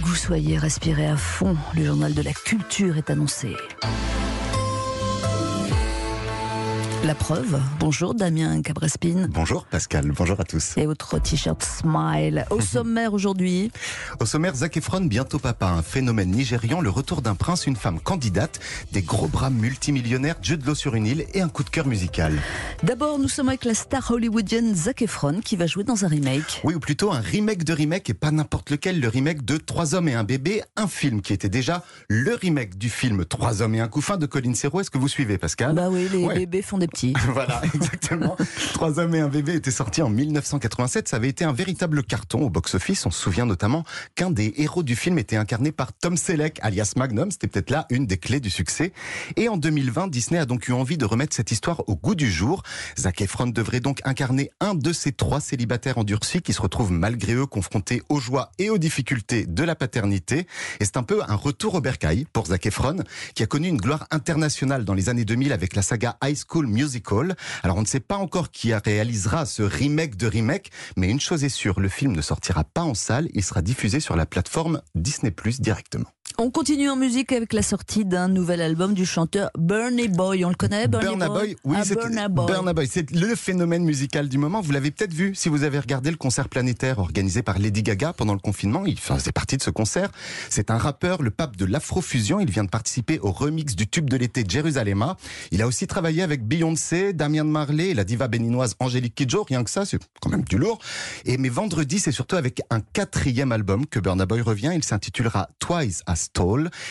que vous soyez, respirez à fond. Le journal de la culture est annoncé. La preuve. Bonjour Damien Cabrespine. Bonjour Pascal, bonjour à tous. Et votre t-shirt Smile. Au sommaire aujourd'hui. Au sommaire, Zac Efron, bientôt papa, un phénomène nigérian, le retour d'un prince, une femme candidate, des gros bras multimillionnaires, Jude Law sur une île et un coup de cœur musical. D'abord, nous sommes avec la star hollywoodienne Zac Efron qui va jouer dans un remake. Oui, ou plutôt un remake de remake et pas n'importe lequel, le remake de Trois hommes et un bébé, un film qui était déjà le remake du film Trois hommes et un couffin de Colin Serrault. Est-ce que vous suivez Pascal? Bah oui, les bébés font des voilà, exactement. Trois hommes et un bébé était sorti en 1987. Ça avait été un véritable carton au box-office. On se souvient notamment qu'un des héros du film était incarné par Tom Selleck, alias Magnum. C'était peut-être là une des clés du succès. Et en 2020, Disney a donc eu envie de remettre cette histoire au goût du jour. Zac Efron devrait donc incarner un de ces trois célibataires endurcis qui se retrouvent malgré eux confrontés aux joies et aux difficultés de la paternité. Et c'est un peu un retour au bercail pour Zac Efron, qui a connu une gloire internationale dans les années 2000 avec la saga High School Musical Alors on ne sait pas encore qui réalisera ce remake de remake, mais une chose est sûre, le film ne sortira pas en salle, il sera diffusé sur la plateforme Disney directement. On continue en musique avec la sortie d'un nouvel album du chanteur Burnie Boy. On le connaît, Burnie Boy, Oui, ah, c'est Burna Boy. C'est le phénomène musical du moment. Vous l'avez peut-être vu si vous avez regardé le concert planétaire organisé par Lady Gaga pendant le confinement. Il faisait partie de ce concert. C'est un rappeur, le pape de l'afrofusion. Il vient de participer au remix du tube de l'été Jérusalem. Il a aussi travaillé avec Beyoncé, Damien Marley la diva béninoise Angélique Kidjo. Rien que ça, c'est quand même du lourd. Et mais vendredi, c'est surtout avec un quatrième album que Burna Boy revient. Il s'intitulera Twice as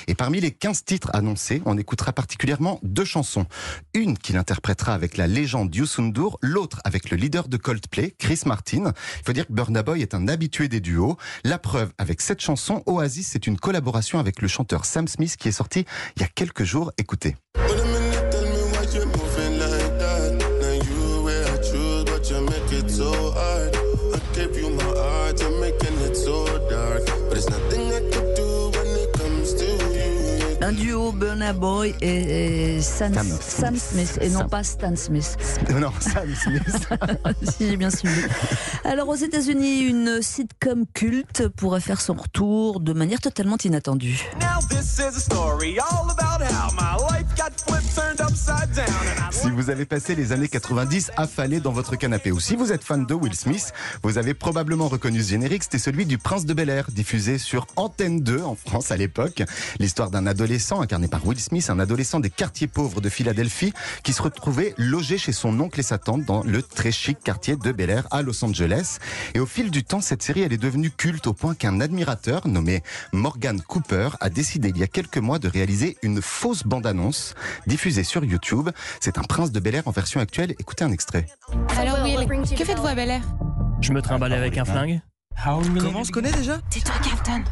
Et parmi les 15 titres annoncés, on écoutera particulièrement deux chansons. Une qu'il interprétera avec la légende Youssou l'autre avec le leader de Coldplay, Chris Martin. Il faut dire que Burna Boy est un habitué des duos. La preuve avec cette chanson, Oasis, c'est une collaboration avec le chanteur Sam Smith qui est sorti il y a quelques jours. Écoutez. Burna Boy et, Sam, Smith et non pas Stan Smith. Non, Sam Smith. si j'ai bien suivi. Alors aux États-Unis, une sitcom culte pourrait faire son retour de manière totalement inattendue. Si vous avez passé les années 90 affalé dans votre canapé ou si vous êtes fan de Will Smith, vous avez probablement reconnu ce générique, c'était celui du Prince de Bel Air, diffusé sur Antenne 2 en France à l'époque. L'histoire d'un adolescent incarné par Will Smith, un adolescent des quartiers pauvres de Philadelphie, qui se retrouvait logé chez son oncle et sa tante dans le très chic quartier de Bel Air à Los Angeles. Et au fil du temps, cette série, elle est devenue culte au point qu'un admirateur nommé Morgan Cooper a décidé il y a quelques mois de réaliser une fausse bande-annonce diffusée sur YouTube. C'est un prince de Bel Air en version actuelle. Écoutez un extrait. Alors Will, que faites-vous à Bel Air? Je me trimballe avec un flingue. Comment on se connaît déjà? Tais-toi, Captain.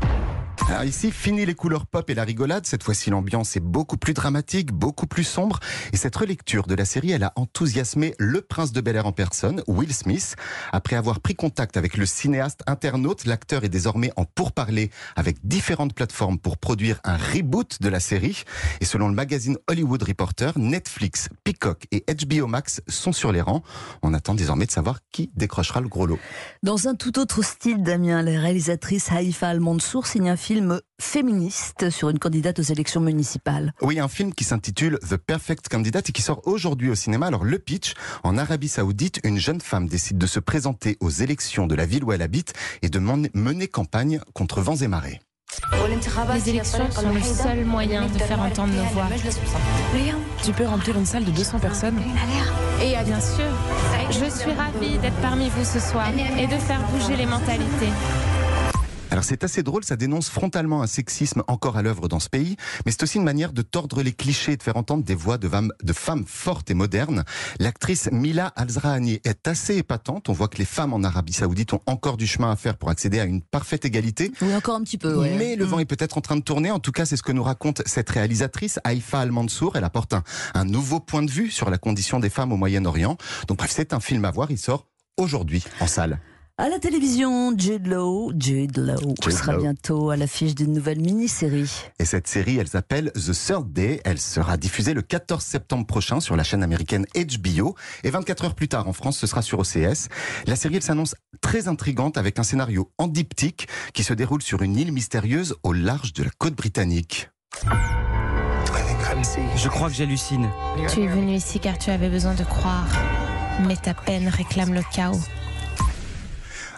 Ici, fini les couleurs pop et la rigolade. Cette fois-ci, l'ambiance est beaucoup plus dramatique, beaucoup plus sombre. Et cette relecture de la série, elle a enthousiasmé le prince de Bel Air en personne, Will Smith. Après avoir pris contact avec le cinéaste internaute, l'acteur est désormais en pourparlers avec différentes plateformes pour produire un reboot de la série. Et selon le magazine Hollywood Reporter, Netflix, Peacock et HBO Max sont sur les rangs. On attend désormais de savoir qui décrochera le gros lot. Dans un tout autre style, Damien, la réalisatrice Haïfa Al-Mansour signe un film film féministe sur une candidate aux élections municipales. Oui, un film qui s'intitule The Perfect Candidate et qui sort aujourd'hui au cinéma. Alors le pitch, en Arabie Saoudite, une jeune femme décide de se présenter aux élections de la ville où elle habite et de mener campagne contre vents et marées. Les élections sont le seul moyen de faire entendre nos voix. Tu peux remplir une salle de 200 personnes Et bien sûr, je suis ravie d'être parmi vous ce soir et de faire bouger les mentalités. Alors c'est assez drôle, ça dénonce frontalement un sexisme encore à l'œuvre dans ce pays, mais c'est aussi une manière de tordre les clichés et de faire entendre des voix de, de femmes fortes et modernes. L'actrice Mila Alzrahani est assez épatante. On voit que les femmes en Arabie Saoudite ont encore du chemin à faire pour accéder à une parfaite égalité. Oui, encore un petit peu. Mais le vent mm. est peut-être en train de tourner. En tout cas, c'est ce que nous raconte cette réalisatrice, Haïfa Al-Mansour. Elle apporte un, un nouveau point de vue sur la condition des femmes au Moyen-Orient. Donc bref, c'est un film à voir. Il sort aujourd'hui en salle. À la télévision, Jude Law, Jude Law sera bientôt à l'affiche d'une nouvelle mini-série. Et cette série, elle s'appelle The Third Day. Elle sera diffusée le 14 septembre prochain sur la chaîne américaine HBO. Et 24 heures plus tard en France, ce sera sur OCS. La série, elle s'annonce très intrigante avec un scénario en diptyque qui se déroule sur une île mystérieuse au large de la côte britannique. Je crois que j'hallucine. Tu es venu ici car tu avais besoin de croire. Mais ta peine réclame le chaos.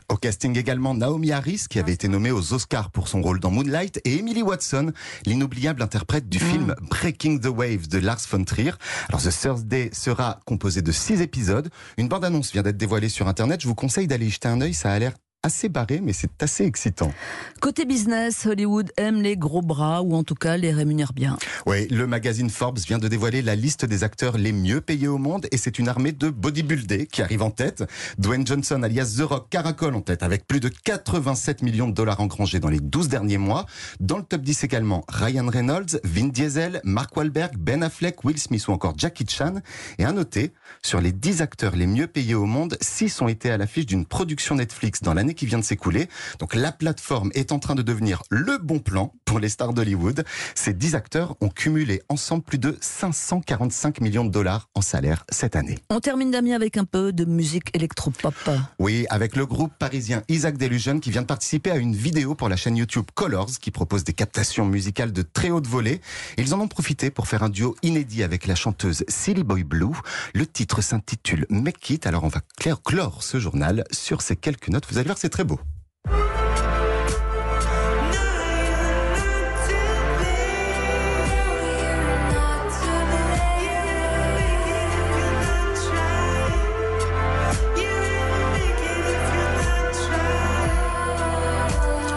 Au casting également Naomi Harris, qui avait été nommée aux Oscars pour son rôle dans Moonlight, et Emily Watson, l'inoubliable interprète du film mm. Breaking the Waves de Lars von Trier. Alors The Thursday sera composé de six épisodes. Une bande-annonce vient d'être dévoilée sur Internet. Je vous conseille d'aller y jeter un œil, ça a l'air assez barré, mais c'est assez excitant. Côté business, Hollywood aime les gros bras, ou en tout cas les rémunère bien. Oui, le magazine Forbes vient de dévoiler la liste des acteurs les mieux payés au monde, et c'est une armée de bodybuildés qui arrive en tête. Dwayne Johnson, alias The Rock, caracole en tête, avec plus de 87 millions de dollars engrangés dans les 12 derniers mois. Dans le top 10 également, Ryan Reynolds, Vin Diesel, Mark Wahlberg, Ben Affleck, Will Smith ou encore Jackie Chan. Et à noter, sur les 10 acteurs les mieux payés au monde, 6 ont été à l'affiche d'une production Netflix dans l'année qui vient de s'écouler. Donc la plateforme est en train de devenir le bon plan pour les stars d'Hollywood. Ces 10 acteurs ont cumulé ensemble plus de 545 millions de dollars en salaire cette année. On termine Damien avec un peu de musique électropop. Oui, avec le groupe parisien Isaac Delusion qui vient de participer à une vidéo pour la chaîne YouTube Colors qui propose des captations musicales de très haute volée. Ils en ont profité pour faire un duo inédit avec la chanteuse Silly Boy Blue. Le titre s'intitule Make It. Alors on va clore ce journal sur ces quelques notes. Vous allez voir, c'est très beau.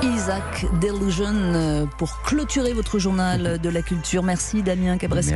Isaac Delusion euh, pour clôturer votre journal de la culture. Merci Damien Cabresco.